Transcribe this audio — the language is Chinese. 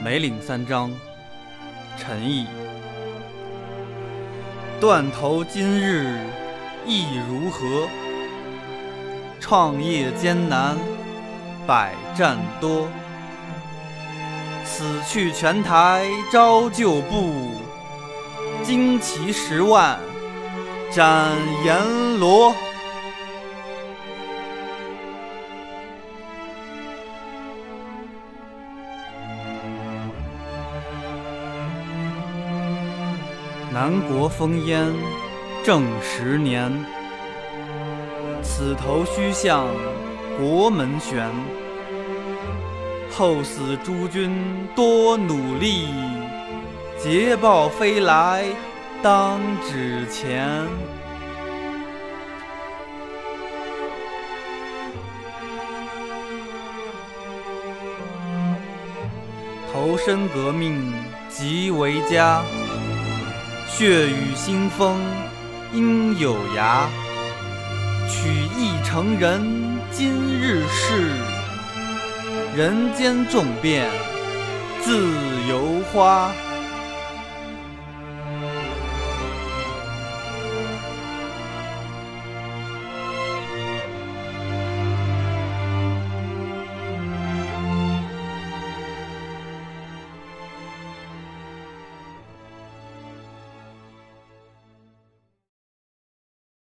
梅岭三章，陈毅。断头今日意如何？创业艰难百战多。此去泉台招旧部，旌旗十万斩阎罗。南国烽烟正十年，此头须向国门悬。后死诸君多努力，捷报飞来当纸钱。投身革命即为家。血雨腥风应有涯，取义成仁今日事，人间众变自由花。